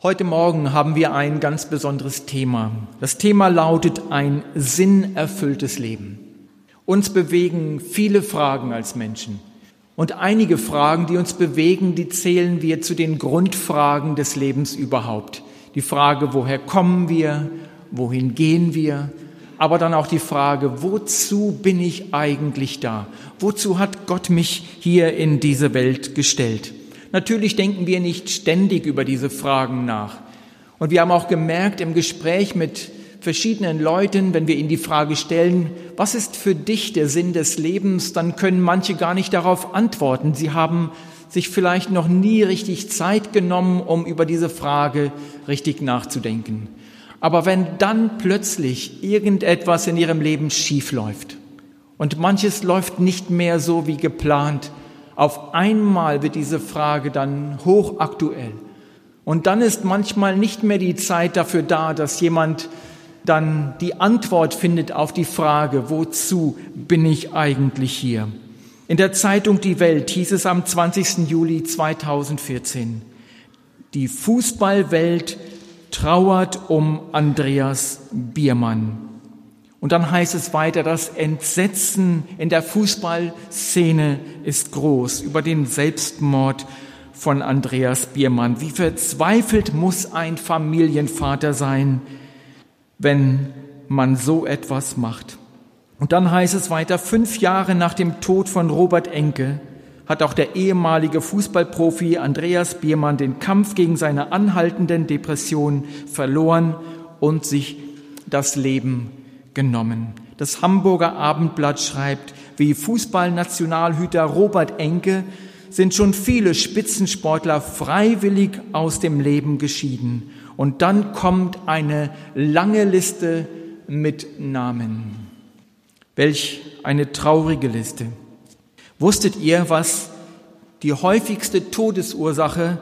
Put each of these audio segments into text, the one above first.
Heute Morgen haben wir ein ganz besonderes Thema. Das Thema lautet ein sinnerfülltes Leben. Uns bewegen viele Fragen als Menschen. Und einige Fragen, die uns bewegen, die zählen wir zu den Grundfragen des Lebens überhaupt. Die Frage, woher kommen wir? Wohin gehen wir? Aber dann auch die Frage, wozu bin ich eigentlich da? Wozu hat Gott mich hier in diese Welt gestellt? Natürlich denken wir nicht ständig über diese Fragen nach. Und wir haben auch gemerkt im Gespräch mit verschiedenen Leuten, wenn wir ihnen die Frage stellen, was ist für dich der Sinn des Lebens, dann können manche gar nicht darauf antworten. Sie haben sich vielleicht noch nie richtig Zeit genommen, um über diese Frage richtig nachzudenken. Aber wenn dann plötzlich irgendetwas in ihrem Leben schief läuft und manches läuft nicht mehr so wie geplant, auf einmal wird diese Frage dann hochaktuell. Und dann ist manchmal nicht mehr die Zeit dafür da, dass jemand dann die Antwort findet auf die Frage, wozu bin ich eigentlich hier? In der Zeitung Die Welt hieß es am 20. Juli 2014, die Fußballwelt trauert um Andreas Biermann. Und dann heißt es weiter, das Entsetzen in der Fußballszene ist groß über den Selbstmord von Andreas Biermann. Wie verzweifelt muss ein Familienvater sein, wenn man so etwas macht. Und dann heißt es weiter, fünf Jahre nach dem Tod von Robert Enke hat auch der ehemalige Fußballprofi Andreas Biermann den Kampf gegen seine anhaltenden Depressionen verloren und sich das Leben genommen. Das Hamburger Abendblatt schreibt, wie Fußballnationalhüter Robert Enke sind schon viele Spitzensportler freiwillig aus dem Leben geschieden. Und dann kommt eine lange Liste mit Namen. Welch eine traurige Liste. Wusstet ihr, was die häufigste Todesursache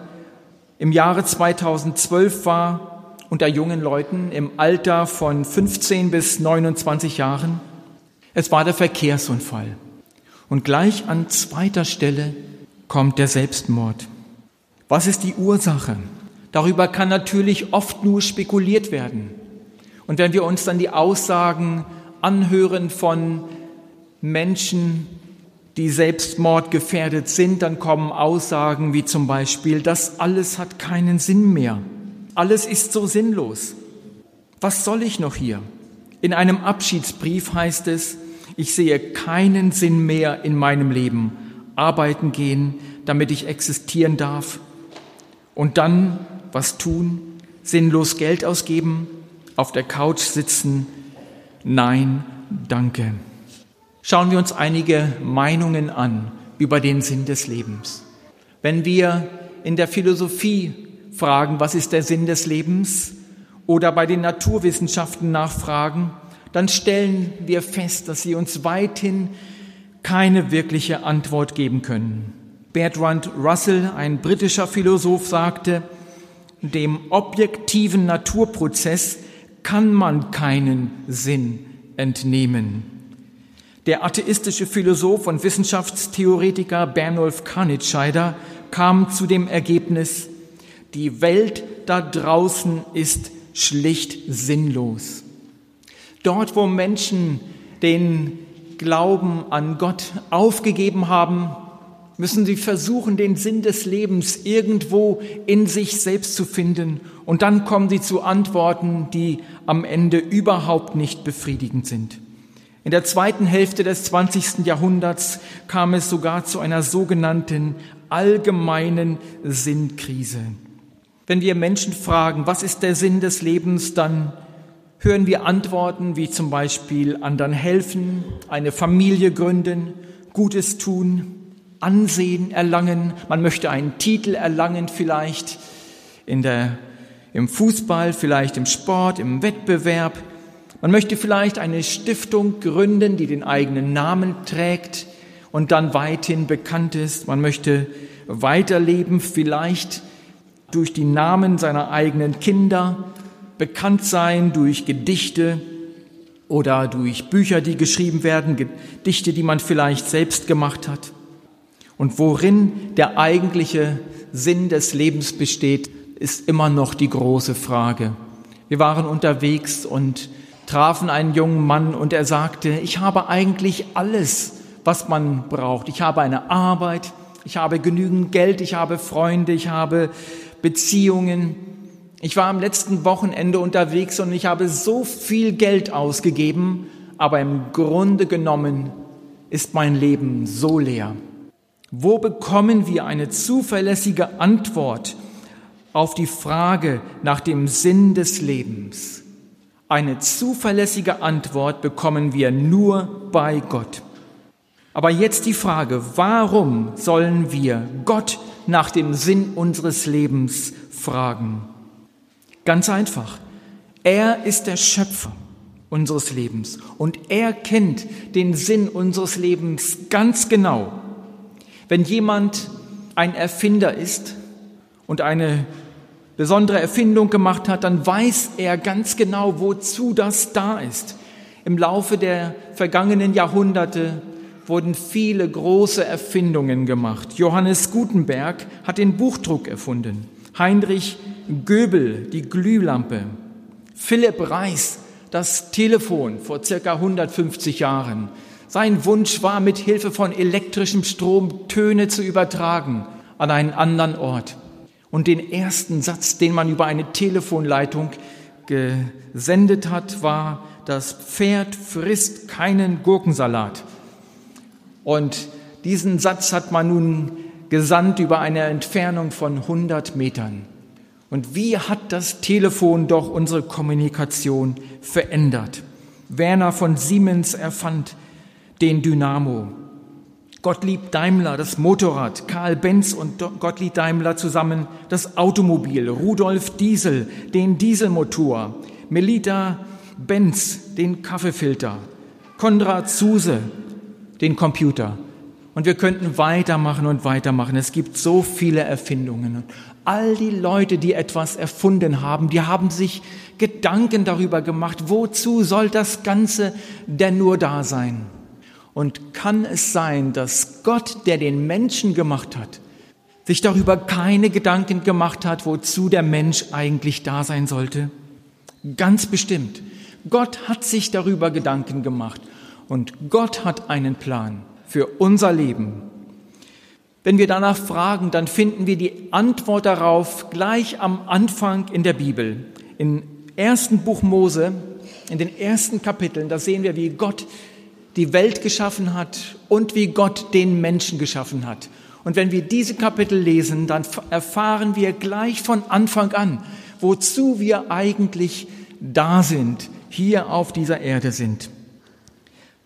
im Jahre 2012 war unter jungen Leuten im Alter von 15 bis 29 Jahren. Es war der Verkehrsunfall. Und gleich an zweiter Stelle kommt der Selbstmord. Was ist die Ursache? Darüber kann natürlich oft nur spekuliert werden. Und wenn wir uns dann die Aussagen anhören von Menschen, die selbstmordgefährdet sind, dann kommen Aussagen wie zum Beispiel, das alles hat keinen Sinn mehr. Alles ist so sinnlos. Was soll ich noch hier? In einem Abschiedsbrief heißt es, ich sehe keinen Sinn mehr in meinem Leben. Arbeiten gehen, damit ich existieren darf. Und dann was tun? Sinnlos Geld ausgeben? Auf der Couch sitzen? Nein, danke. Schauen wir uns einige Meinungen an über den Sinn des Lebens. Wenn wir in der Philosophie fragen, was ist der Sinn des Lebens, oder bei den Naturwissenschaften nachfragen, dann stellen wir fest, dass sie uns weithin keine wirkliche Antwort geben können. Bertrand Russell, ein britischer Philosoph, sagte, dem objektiven Naturprozess kann man keinen Sinn entnehmen. Der atheistische Philosoph und Wissenschaftstheoretiker Bernulf Kanitscheider kam zu dem Ergebnis, die Welt da draußen ist schlicht sinnlos. Dort, wo Menschen den Glauben an Gott aufgegeben haben, müssen sie versuchen, den Sinn des Lebens irgendwo in sich selbst zu finden. Und dann kommen sie zu Antworten, die am Ende überhaupt nicht befriedigend sind. In der zweiten Hälfte des 20. Jahrhunderts kam es sogar zu einer sogenannten allgemeinen Sinnkrise. Wenn wir Menschen fragen, was ist der Sinn des Lebens, dann hören wir Antworten wie zum Beispiel anderen helfen, eine Familie gründen, Gutes tun, Ansehen erlangen, man möchte einen Titel erlangen vielleicht in der, im Fußball, vielleicht im Sport, im Wettbewerb. Man möchte vielleicht eine Stiftung gründen, die den eigenen Namen trägt und dann weithin bekannt ist. Man möchte weiterleben, vielleicht durch die Namen seiner eigenen Kinder, bekannt sein durch Gedichte oder durch Bücher, die geschrieben werden, Gedichte, die man vielleicht selbst gemacht hat. Und worin der eigentliche Sinn des Lebens besteht, ist immer noch die große Frage. Wir waren unterwegs und trafen einen jungen Mann und er sagte, ich habe eigentlich alles, was man braucht. Ich habe eine Arbeit, ich habe genügend Geld, ich habe Freunde, ich habe Beziehungen. Ich war am letzten Wochenende unterwegs und ich habe so viel Geld ausgegeben, aber im Grunde genommen ist mein Leben so leer. Wo bekommen wir eine zuverlässige Antwort auf die Frage nach dem Sinn des Lebens? Eine zuverlässige Antwort bekommen wir nur bei Gott. Aber jetzt die Frage, warum sollen wir Gott nach dem Sinn unseres Lebens fragen? Ganz einfach. Er ist der Schöpfer unseres Lebens und er kennt den Sinn unseres Lebens ganz genau. Wenn jemand ein Erfinder ist und eine besondere Erfindung gemacht hat, dann weiß er ganz genau, wozu das da ist. Im Laufe der vergangenen Jahrhunderte wurden viele große Erfindungen gemacht. Johannes Gutenberg hat den Buchdruck erfunden. Heinrich Göbel die Glühlampe. Philipp Reis das Telefon vor circa 150 Jahren. Sein Wunsch war, mit Hilfe von elektrischem Strom Töne zu übertragen an einen anderen Ort. Und den ersten Satz, den man über eine Telefonleitung gesendet hat, war, das Pferd frisst keinen Gurkensalat. Und diesen Satz hat man nun gesandt über eine Entfernung von 100 Metern. Und wie hat das Telefon doch unsere Kommunikation verändert? Werner von Siemens erfand den Dynamo. Gottlieb Daimler das Motorrad, Karl Benz und Gottlieb Daimler zusammen das Automobil, Rudolf Diesel den Dieselmotor, Melita Benz den Kaffeefilter, Konrad Zuse den Computer. Und wir könnten weitermachen und weitermachen. Es gibt so viele Erfindungen. All die Leute, die etwas erfunden haben, die haben sich Gedanken darüber gemacht, wozu soll das Ganze denn nur da sein? Und kann es sein, dass Gott, der den Menschen gemacht hat, sich darüber keine Gedanken gemacht hat, wozu der Mensch eigentlich da sein sollte? Ganz bestimmt. Gott hat sich darüber Gedanken gemacht und Gott hat einen Plan für unser Leben. Wenn wir danach fragen, dann finden wir die Antwort darauf gleich am Anfang in der Bibel. Im ersten Buch Mose, in den ersten Kapiteln, da sehen wir, wie Gott die Welt geschaffen hat und wie Gott den Menschen geschaffen hat. Und wenn wir diese Kapitel lesen, dann erfahren wir gleich von Anfang an, wozu wir eigentlich da sind, hier auf dieser Erde sind.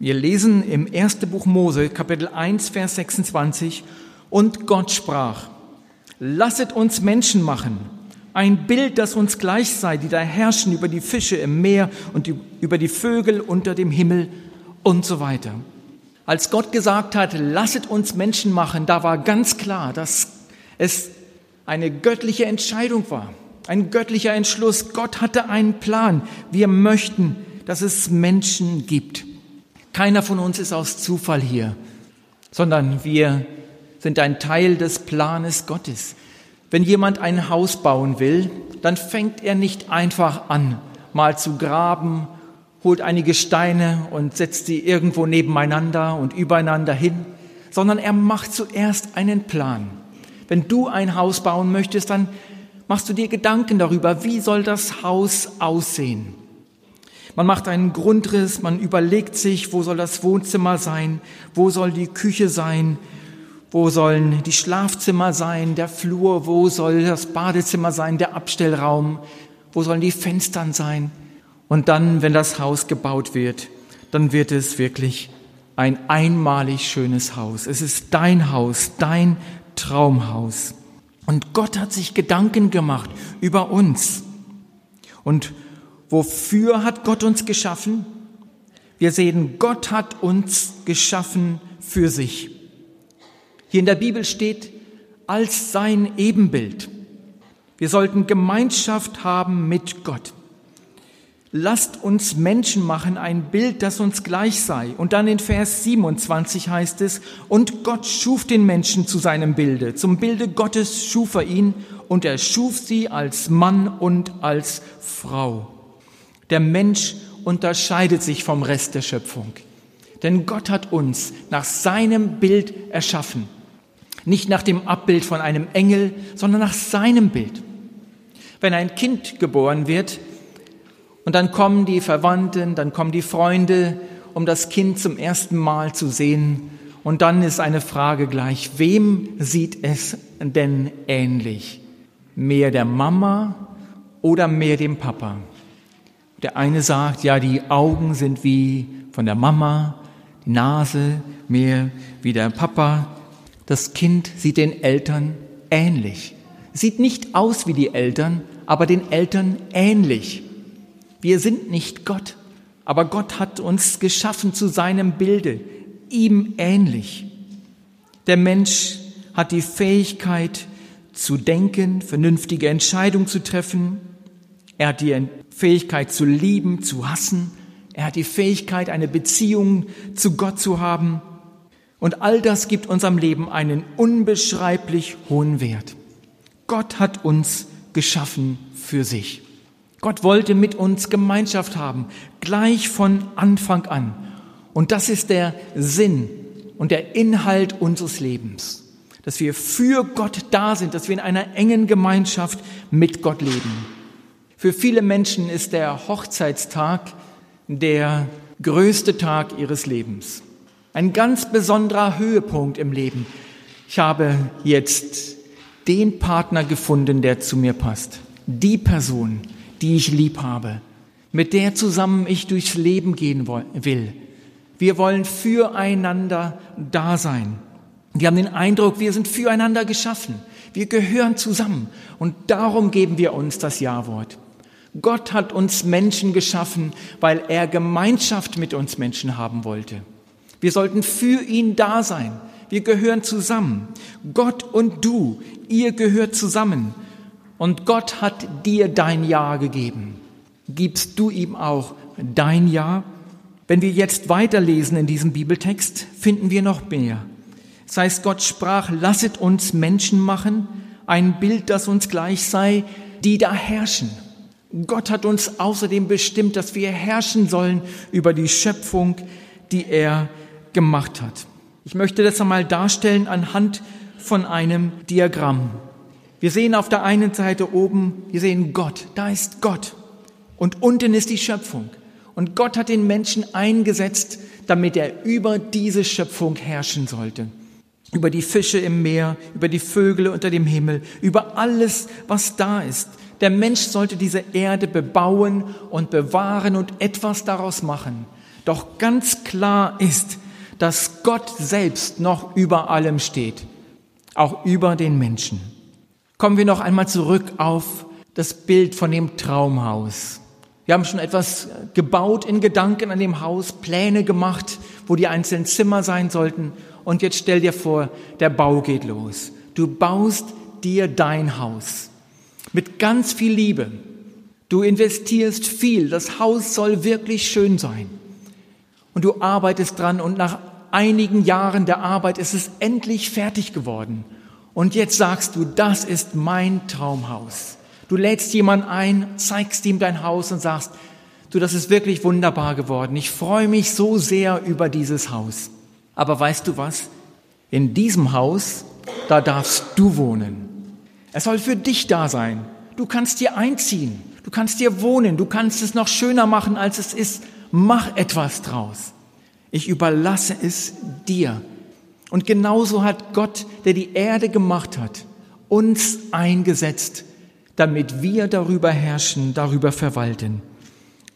Wir lesen im ersten Buch Mose, Kapitel 1, Vers 26, und Gott sprach, lasset uns Menschen machen, ein Bild, das uns gleich sei, die da herrschen über die Fische im Meer und über die Vögel unter dem Himmel und so weiter. Als Gott gesagt hat, lasset uns Menschen machen, da war ganz klar, dass es eine göttliche Entscheidung war, ein göttlicher Entschluss. Gott hatte einen Plan. Wir möchten, dass es Menschen gibt. Keiner von uns ist aus Zufall hier, sondern wir sind ein Teil des Planes Gottes. Wenn jemand ein Haus bauen will, dann fängt er nicht einfach an, mal zu graben holt einige Steine und setzt sie irgendwo nebeneinander und übereinander hin, sondern er macht zuerst einen Plan. Wenn du ein Haus bauen möchtest, dann machst du dir Gedanken darüber, wie soll das Haus aussehen. Man macht einen Grundriss, man überlegt sich, wo soll das Wohnzimmer sein, wo soll die Küche sein, wo sollen die Schlafzimmer sein, der Flur, wo soll das Badezimmer sein, der Abstellraum, wo sollen die Fenstern sein. Und dann, wenn das Haus gebaut wird, dann wird es wirklich ein einmalig schönes Haus. Es ist dein Haus, dein Traumhaus. Und Gott hat sich Gedanken gemacht über uns. Und wofür hat Gott uns geschaffen? Wir sehen, Gott hat uns geschaffen für sich. Hier in der Bibel steht, als sein Ebenbild. Wir sollten Gemeinschaft haben mit Gott. lasst uns Menschen machen, ein Bild, das uns gleich sei. Und dann in Vers 27 heißt es, und Gott schuf den Menschen zu seinem Bilde. Zum Bilde Gottes schuf er ihn und er schuf sie als Mann und als Frau. Der Mensch unterscheidet sich vom Rest der Schöpfung. Denn Gott hat uns nach seinem Bild erschaffen. Nicht nach dem Abbild von einem Engel, sondern nach seinem Bild. Wenn ein Kind geboren wird und dann kommen die Verwandten, dann kommen die Freunde, um das Kind zum ersten Mal zu sehen. Und dann ist eine Frage gleich, wem sieht es denn ähnlich? Mehr der Mama oder mehr dem Papa? Der eine sagt, ja, die Augen sind wie von der Mama, die Nase mehr wie der Papa. Das Kind sieht den Eltern ähnlich. Sieht nicht aus wie die Eltern, aber den Eltern ähnlich. Wir sind nicht Gott, aber Gott hat uns geschaffen zu seinem Bilde, ihm ähnlich. Der Mensch hat die Fähigkeit zu denken, vernünftige Entscheidungen zu treffen. Er hat die Fähigkeit zu lieben, zu hassen. Er hat die Fähigkeit, eine Beziehung zu Gott zu haben. Und all das gibt unserem Leben einen unbeschreiblich hohen Wert. Gott hat uns geschaffen für sich. Gott wollte mit uns Gemeinschaft haben, gleich von Anfang an. Und das ist der Sinn und der Inhalt unseres Lebens, dass wir für Gott da sind, dass wir in einer engen Gemeinschaft mit Gott leben. Für viele Menschen ist der Hochzeitstag der größte Tag ihres Lebens. Ein ganz besonderer Höhepunkt im Leben. Ich habe jetzt den Partner gefunden, der zu mir passt. Die Person, die ich lieb habe, mit der zusammen ich durchs Leben gehen will. Wir wollen füreinander da sein. Wir haben den Eindruck, wir sind füreinander geschaffen. Wir gehören zusammen. Und darum geben wir uns das Ja-Wort. Gott hat uns Menschen geschaffen, weil er Gemeinschaft mit uns Menschen haben wollte. Wir sollten für ihn da sein. Wir gehören zusammen. Gott und du, ihr gehört zusammen. Und Gott hat dir dein Ja gegeben. Gibst du ihm auch dein Ja? Wenn wir jetzt weiterlesen in diesem Bibeltext, finden wir noch mehr. Das heißt, Gott sprach, lasset uns Menschen machen, ein Bild, das uns gleich sei, die da herrschen. Gott hat uns außerdem bestimmt, dass wir herrschen sollen über die Schöpfung, die er gemacht hat. Ich möchte das einmal darstellen anhand von einem Diagramm. Wir sehen auf der einen Seite oben, wir sehen Gott, da ist Gott. Und unten ist die Schöpfung. Und Gott hat den Menschen eingesetzt, damit er über diese Schöpfung herrschen sollte. Über die Fische im Meer, über die Vögel unter dem Himmel, über alles, was da ist. Der Mensch sollte diese Erde bebauen und bewahren und etwas daraus machen. Doch ganz klar ist, dass Gott selbst noch über allem steht, auch über den Menschen. Kommen wir noch einmal zurück auf das Bild von dem Traumhaus. Wir haben schon etwas gebaut in Gedanken an dem Haus, Pläne gemacht, wo die einzelnen Zimmer sein sollten. Und jetzt stell dir vor, der Bau geht los. Du baust dir dein Haus mit ganz viel Liebe. Du investierst viel, das Haus soll wirklich schön sein. Und du arbeitest dran und nach einigen Jahren der Arbeit ist es endlich fertig geworden. Und jetzt sagst du, das ist mein Traumhaus. Du lädst jemanden ein, zeigst ihm dein Haus und sagst, du, das ist wirklich wunderbar geworden. Ich freue mich so sehr über dieses Haus. Aber weißt du was? In diesem Haus, da darfst du wohnen. Es soll für dich da sein. Du kannst dir einziehen. Du kannst dir wohnen. Du kannst es noch schöner machen, als es ist. Mach etwas draus. Ich überlasse es dir. Und genauso hat Gott, der die Erde gemacht hat, uns eingesetzt, damit wir darüber herrschen, darüber verwalten.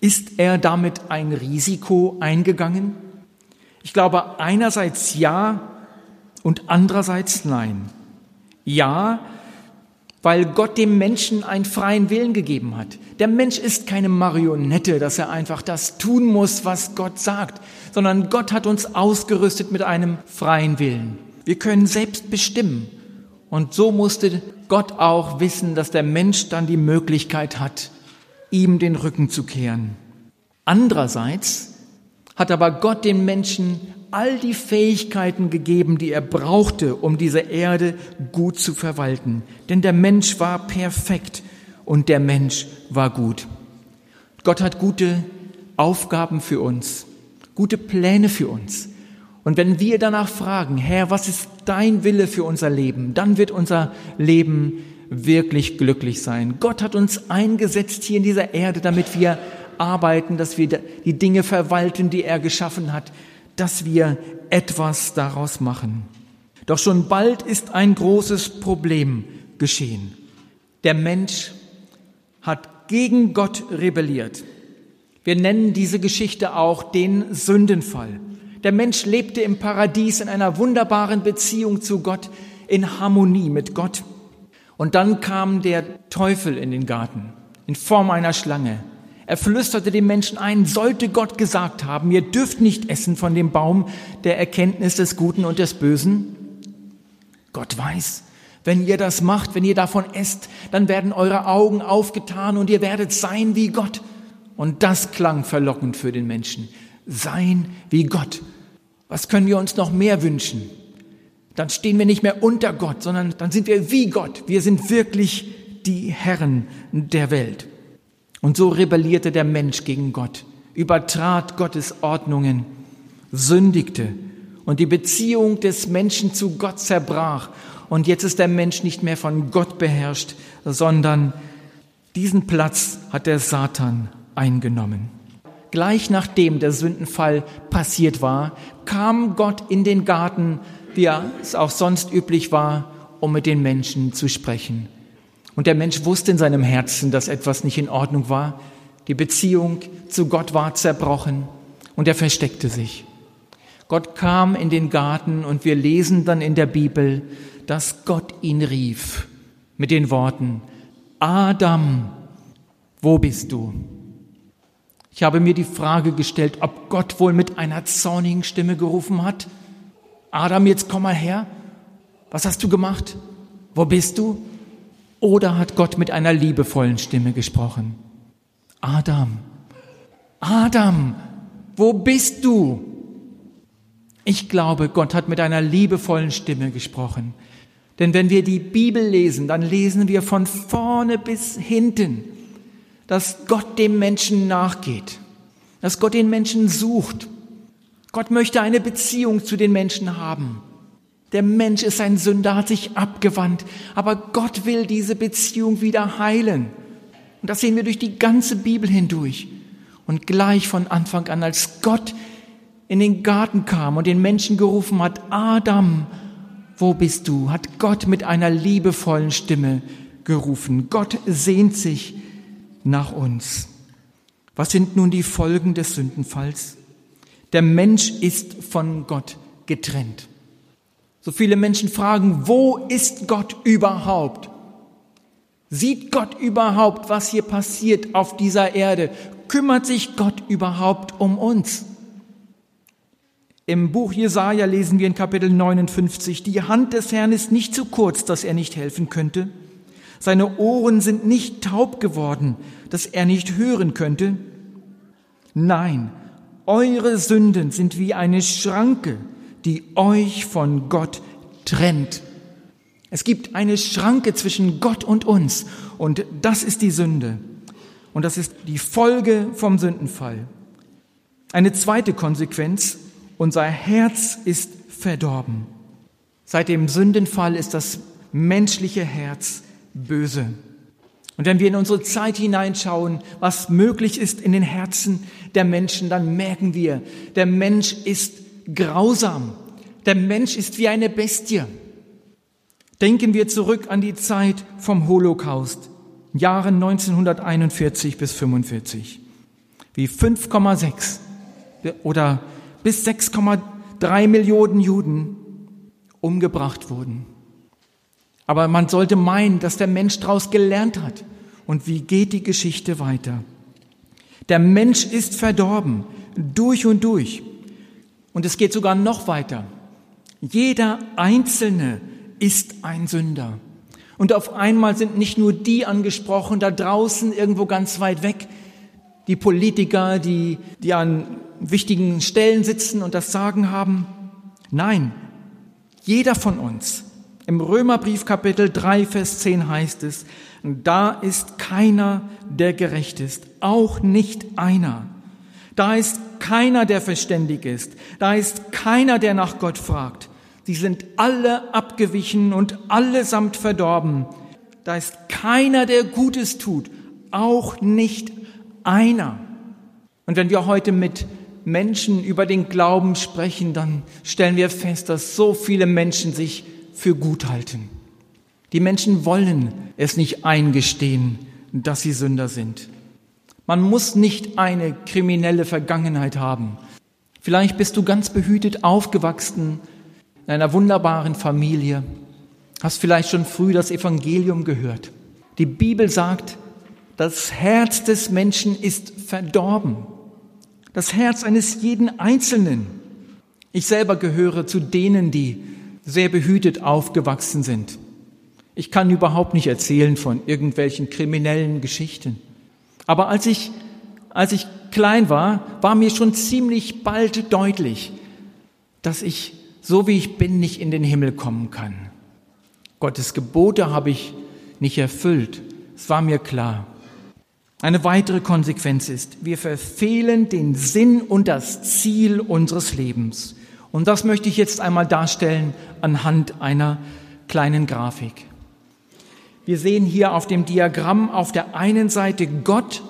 Ist er damit ein Risiko eingegangen? Ich glaube einerseits ja und andererseits nein. Ja, weil Gott dem Menschen einen freien Willen gegeben hat. Der Mensch ist keine Marionette, dass er einfach das tun muss, was Gott sagt, sondern Gott hat uns ausgerüstet mit einem freien Willen. Wir können selbst bestimmen. Und so musste Gott auch wissen, dass der Mensch dann die Möglichkeit hat, ihm den Rücken zu kehren. Andererseits hat aber Gott dem Menschen all die Fähigkeiten gegeben, die er brauchte, um diese Erde gut zu verwalten. Denn der Mensch war perfekt und der Mensch war gut. Gott hat gute Aufgaben für uns, gute Pläne für uns. Und wenn wir danach fragen, Herr, was ist dein Wille für unser Leben, dann wird unser Leben wirklich glücklich sein. Gott hat uns eingesetzt hier in dieser Erde, damit wir arbeiten, dass wir die Dinge verwalten, die er geschaffen hat, dass wir etwas daraus machen. Doch schon bald ist ein großes Problem geschehen. Der Mensch hat gegen Gott rebelliert. Wir nennen diese Geschichte auch den Sündenfall. Der Mensch lebte im Paradies in einer wunderbaren Beziehung zu Gott, in Harmonie mit Gott. Und dann kam der Teufel in den Garten in Form einer Schlange. Er flüsterte dem Menschen ein, sollte Gott gesagt haben, ihr dürft nicht essen von dem Baum der Erkenntnis des Guten und des Bösen? Gott weiß, wenn ihr das macht, wenn ihr davon esst, dann werden eure Augen aufgetan und ihr werdet sein wie Gott. Und das klang verlockend für den Menschen. Sein wie Gott. Was können wir uns noch mehr wünschen? Dann stehen wir nicht mehr unter Gott, sondern dann sind wir wie Gott. Wir sind wirklich die Herren der Welt. Und so rebellierte der Mensch gegen Gott, übertrat Gottes Ordnungen, sündigte und die Beziehung des Menschen zu Gott zerbrach. Und jetzt ist der Mensch nicht mehr von Gott beherrscht, sondern diesen Platz hat der Satan eingenommen. Gleich nachdem der Sündenfall passiert war, kam Gott in den Garten, wie es auch sonst üblich war, um mit den Menschen zu sprechen. Und der Mensch wusste in seinem Herzen, dass etwas nicht in Ordnung war. Die Beziehung zu Gott war zerbrochen und er versteckte sich. Gott kam in den Garten und wir lesen dann in der Bibel, dass Gott ihn rief mit den Worten, Adam, wo bist du? Ich habe mir die Frage gestellt, ob Gott wohl mit einer zornigen Stimme gerufen hat. Adam, jetzt komm mal her. Was hast du gemacht? Wo bist du? Oder hat Gott mit einer liebevollen Stimme gesprochen? Adam, Adam, wo bist du? Ich glaube, Gott hat mit einer liebevollen Stimme gesprochen. Denn wenn wir die Bibel lesen, dann lesen wir von vorne bis hinten, dass Gott dem Menschen nachgeht, dass Gott den Menschen sucht. Gott möchte eine Beziehung zu den Menschen haben. Der Mensch ist ein Sünder, hat sich abgewandt, aber Gott will diese Beziehung wieder heilen. Und das sehen wir durch die ganze Bibel hindurch. Und gleich von Anfang an, als Gott in den Garten kam und den Menschen gerufen hat, Adam, wo bist du? hat Gott mit einer liebevollen Stimme gerufen. Gott sehnt sich nach uns. Was sind nun die Folgen des Sündenfalls? Der Mensch ist von Gott getrennt. So viele Menschen fragen, wo ist Gott überhaupt? Sieht Gott überhaupt, was hier passiert auf dieser Erde? Kümmert sich Gott überhaupt um uns? Im Buch Jesaja lesen wir in Kapitel 59, die Hand des Herrn ist nicht zu kurz, dass er nicht helfen könnte. Seine Ohren sind nicht taub geworden, dass er nicht hören könnte. Nein, eure Sünden sind wie eine Schranke, die euch von Gott trennt. Es gibt eine Schranke zwischen Gott und uns und das ist die Sünde. Und das ist die Folge vom Sündenfall. Eine zweite Konsequenz, unser Herz ist verdorben. Seit dem Sündenfall ist das menschliche Herz böse. Und wenn wir in unsere Zeit hineinschauen, was möglich ist in den Herzen der Menschen, dann merken wir, der Mensch ist grausam. Der Mensch ist wie eine Bestie. Denken wir zurück an die Zeit vom Holocaust, Jahren 1941 bis 45, wie 5,6 oder bis 6,3 Millionen Juden umgebracht wurden. Aber man sollte meinen, dass der Mensch daraus gelernt hat. Und wie geht die Geschichte weiter? Der Mensch ist verdorben, durch und durch. Und es geht sogar noch weiter. Jeder Einzelne ist ein Sünder. Und auf einmal sind nicht nur die angesprochen, da draußen irgendwo ganz weit weg. die Politiker, die, die an wichtigen Stellen sitzen und das Sagen haben. Nein, jeder von uns. Im Römerbrief Kapitel 3, Vers 10 heißt es, da ist keiner, der gerecht ist, auch nicht einer. Da ist keiner, der verständig ist. Da ist keiner, der nach Gott fragt. Sie sind alle abgewichen und allesamt verdorben. Da ist keiner, der Gutes tut, auch nicht einer. Und wenn wir heute mit Menschen über den Glauben sprechen, dann stellen wir fest, dass so viele Menschen sich für gut halten. Die Menschen wollen es nicht eingestehen, dass sie Sünder sind. Man muss nicht eine kriminelle Vergangenheit haben. Vielleicht bist du ganz behütet aufgewachsen in einer wunderbaren Familie, hast vielleicht schon früh das Evangelium gehört. Die Bibel sagt, das Herz des Menschen ist verdorben. Das Herz eines jeden Einzelnen. Ich selber gehöre zu denen, die sehr behütet aufgewachsen sind. Ich kann überhaupt nicht erzählen von irgendwelchen kriminellen Geschichten. Aber als ich, als ich klein war, war mir schon ziemlich bald deutlich, dass ich, so wie ich bin, nicht in den Himmel kommen kann. Gottes Gebote habe ich nicht erfüllt. Es war mir klar. Eine weitere Konsequenz ist, wir verfehlen den Sinn und das Ziel unseres Lebens. Und das möchte ich jetzt einmal darstellen anhand einer kleinen Grafik. Wir sehen hier auf dem Diagramm auf der einen Seite Gott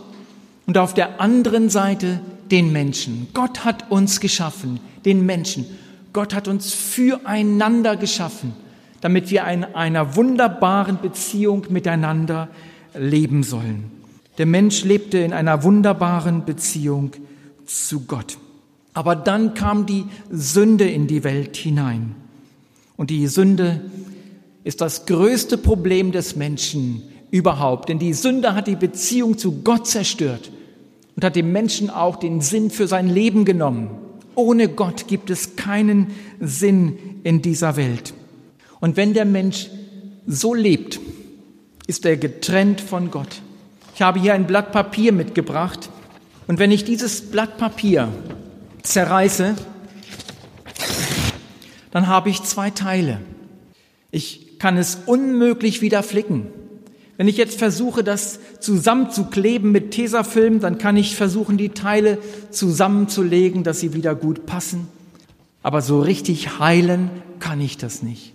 und auf der anderen Seite den Menschen. Gott hat uns geschaffen, den Menschen. Gott hat uns füreinander geschaffen, damit wir in einer wunderbaren Beziehung miteinander leben sollen. Der Mensch lebte in einer wunderbaren Beziehung zu Gott. Aber dann kam die Sünde in die Welt hinein. Und die Sünde ist das größte Problem des Menschen überhaupt. Denn die Sünde hat die Beziehung zu Gott zerstört und hat dem Menschen auch den Sinn für sein Leben genommen. Ohne Gott gibt es keinen Sinn in dieser Welt. Und wenn der Mensch so lebt, ist er getrennt von Gott. Ich habe hier ein Blatt Papier mitgebracht. Und wenn ich dieses Blatt Papier zerreiße, dann habe ich zwei Teile. Ich kann es unmöglich wieder flicken. Wenn ich jetzt versuche, das zusammenzukleben mit Tesafilm, dann kann ich versuchen, die Teile zusammenzulegen, dass sie wieder gut passen. Aber so richtig heilen kann ich das nicht.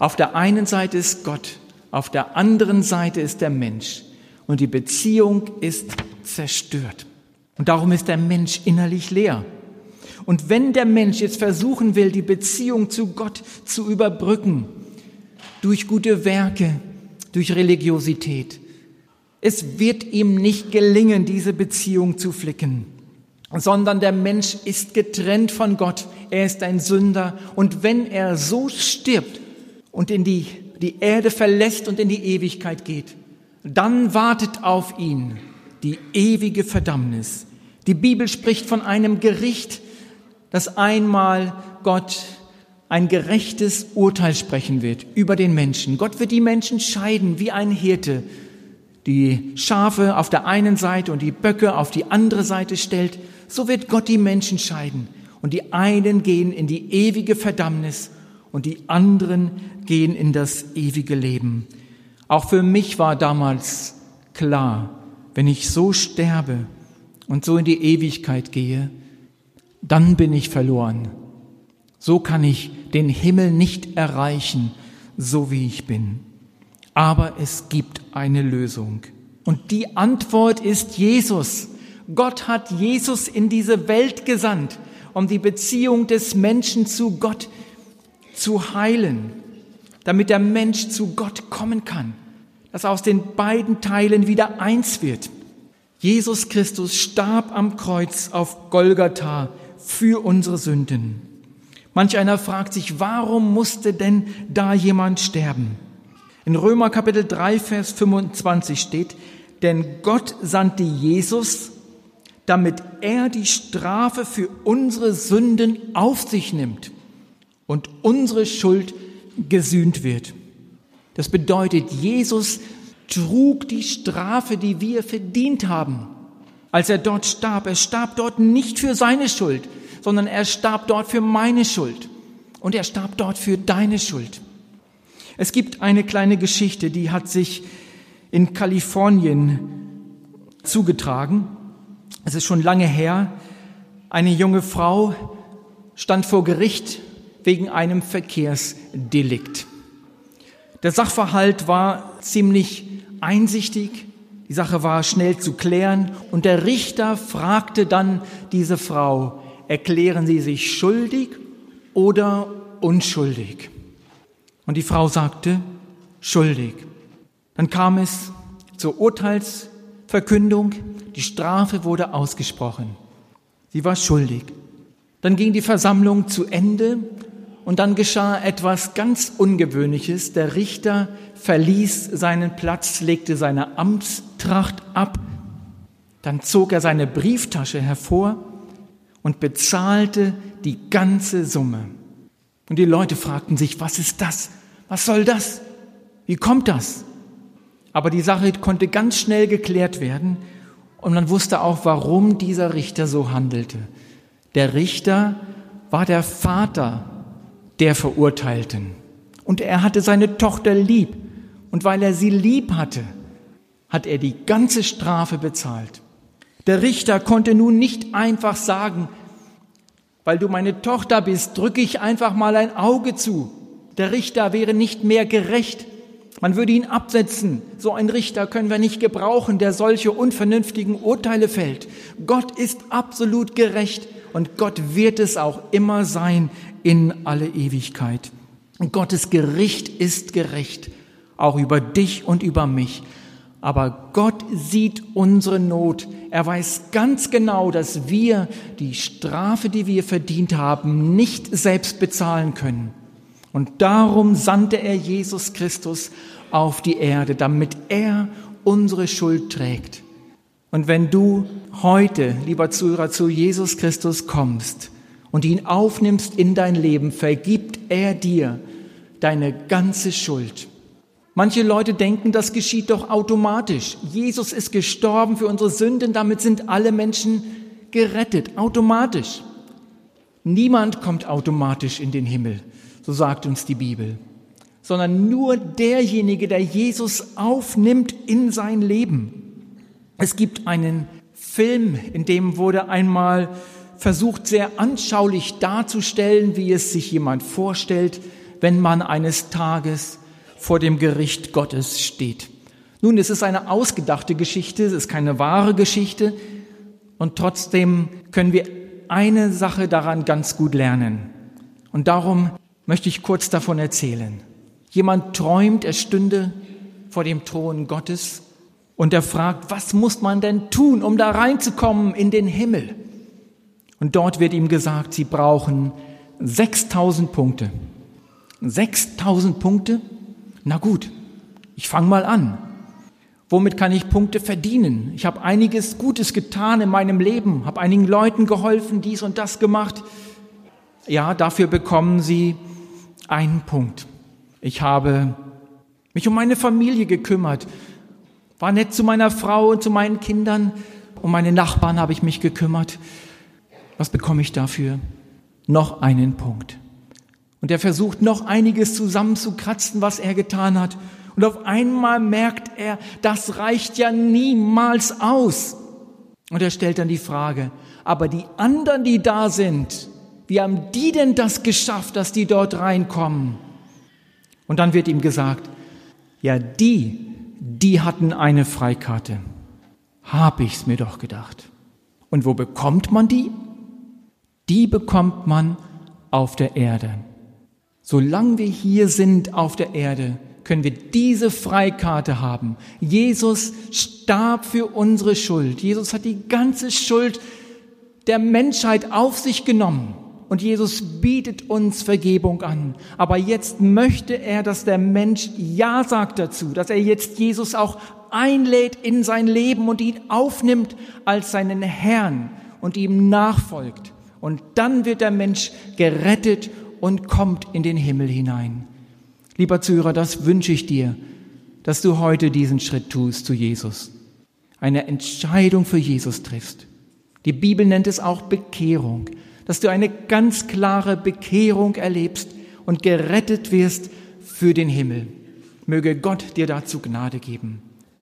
Auf der einen Seite ist Gott, auf der anderen Seite ist der Mensch. Und die Beziehung ist zerstört. Und darum ist der Mensch innerlich leer. Und wenn der Mensch jetzt versuchen will, die Beziehung zu Gott zu überbrücken, durch gute Werke, durch Religiosität. Es wird ihm nicht gelingen, diese Beziehung zu flicken, sondern der Mensch ist getrennt von Gott. Er ist ein Sünder. Und wenn er so stirbt und in die, die Erde verlässt und in die Ewigkeit geht, dann wartet auf ihn die ewige Verdammnis. Die Bibel spricht von einem Gericht, das einmal Gott ein gerechtes Urteil sprechen wird über den Menschen. Gott wird die Menschen scheiden wie ein Hirte, die Schafe auf der einen Seite und die Böcke auf die andere Seite stellt. So wird Gott die Menschen scheiden. Und die einen gehen in die ewige Verdammnis und die anderen gehen in das ewige Leben. Auch für mich war damals klar, wenn ich so sterbe und so in die Ewigkeit gehe, dann bin ich verloren. So kann ich den Himmel nicht erreichen, so wie ich bin. Aber es gibt eine Lösung. Und die Antwort ist Jesus. Gott hat Jesus in diese Welt gesandt, um die Beziehung des Menschen zu Gott zu heilen, damit der Mensch zu Gott kommen kann, dass aus den beiden Teilen wieder eins wird. Jesus Christus starb am Kreuz auf Golgatha für unsere Sünden. Manch einer fragt sich, warum musste denn da jemand sterben? In Römer Kapitel 3, Vers 25 steht, denn Gott sandte Jesus, damit er die Strafe für unsere Sünden auf sich nimmt und unsere Schuld gesühnt wird. Das bedeutet, Jesus trug die Strafe, die wir verdient haben. als er dort starb. Er starb dort nicht für seine Schuld, sondern er starb dort für meine Schuld. Und er starb dort für deine Schuld. Es gibt eine kleine Geschichte, die hat sich in Kalifornien zugetragen. Es ist schon lange her. Eine junge Frau stand vor Gericht wegen einem Verkehrsdelikt. Der Sachverhalt war ziemlich einsichtig, die Sache war schnell zu klären und der Richter fragte dann diese Frau, erklären Sie sich schuldig oder unschuldig? Und die Frau sagte, schuldig. Dann kam es zur Urteilsverkündung, die Strafe wurde ausgesprochen. Sie war schuldig. Dann ging die Versammlung zu Ende und dann geschah etwas ganz Ungewöhnliches. Der Richter verließ seinen Platz, legte seine Amtstracht ab, dann zog er seine Brieftasche hervor und bezahlte die ganze Summe. Und die Leute fragten sich, was ist das? Was soll das? Wie kommt das? Aber die Sache konnte ganz schnell geklärt werden und man wusste auch, warum dieser Richter so handelte. Der Richter war der Vater der Verurteilten. Und er hatte seine Tochter lieb. Und weil er sie lieb hatte, hat er die ganze Strafe bezahlt. Der Richter konnte nun nicht einfach sagen, weil du meine Tochter bist, drücke ich einfach mal ein Auge zu. Der Richter wäre nicht mehr gerecht. Man würde ihn absetzen. So ein Richter können wir nicht gebrauchen, der solche unvernünftigen Urteile fällt. Gott ist absolut gerecht und Gott wird es auch immer sein in alle Ewigkeit. Und Gottes Gericht ist gerecht, auch über dich und über mich. Aber Gott sieht unsere Not. Er weiß ganz genau, dass wir die Strafe, die wir verdient haben, nicht selbst bezahlen können. Und darum sandte er Jesus Christus auf die Erde, damit er unsere Schuld trägt. Und wenn du heute, lieber Zuhörer, zu Jesus Christus kommst, und ihn aufnimmst in dein Leben, vergibt er dir deine ganze Schuld. Manche Leute denken, das geschieht doch automatisch. Jesus ist gestorben für unsere Sünden, damit sind alle Menschen gerettet, automatisch. Niemand kommt automatisch in den Himmel, so sagt uns die Bibel, sondern nur derjenige, der Jesus aufnimmt in sein Leben. Es gibt einen Film, in dem wurde einmal versucht sehr anschaulich darzustellen, wie es sich jemand vorstellt, wenn man eines Tages vor dem Gericht Gottes steht. Nun, es ist eine ausgedachte Geschichte, es ist keine wahre Geschichte und trotzdem können wir eine Sache daran ganz gut lernen. Und darum möchte ich kurz davon erzählen. Jemand träumt, er stünde vor dem Thron Gottes und er fragt, was muss man denn tun, um da reinzukommen in den Himmel? Und dort wird ihm gesagt, sie brauchen 6000 Punkte. 6000 Punkte? Na gut, ich fange mal an. Womit kann ich Punkte verdienen? Ich habe einiges Gutes getan in meinem Leben, habe einigen Leuten geholfen, dies und das gemacht. Ja, dafür bekommen sie einen Punkt. Ich habe mich um meine Familie gekümmert, war nett zu meiner Frau und zu meinen Kindern, um meine Nachbarn habe ich mich gekümmert. Was bekomme ich dafür? Noch einen Punkt. Und er versucht noch einiges zusammenzukratzen, was er getan hat. Und auf einmal merkt er, das reicht ja niemals aus. Und er stellt dann die Frage, aber die anderen, die da sind, wie haben die denn das geschafft, dass die dort reinkommen? Und dann wird ihm gesagt, ja, die, die hatten eine Freikarte. Hab ich's mir doch gedacht. Und wo bekommt man die? die bekommt man auf der Erde. Solange wir hier sind auf der Erde, können wir diese Freikarte haben. Jesus starb für unsere Schuld. Jesus hat die ganze Schuld der Menschheit auf sich genommen. Und Jesus bietet uns Vergebung an. Aber jetzt möchte er, dass der Mensch Ja sagt dazu, dass er jetzt Jesus auch einlädt in sein Leben und ihn aufnimmt als seinen Herrn und ihm nachfolgt. Und dann wird der Mensch gerettet und kommt in den Himmel hinein. Lieber Zuhörer, das wünsche ich dir, dass du heute diesen Schritt tust zu Jesus. eine Entscheidung für Jesus triffst. Die Bibel nennt es auch Bekehrung, dass du eine ganz klare Bekehrung erlebst und gerettet wirst für den Himmel. Möge Gott dir dazu Gnade geben.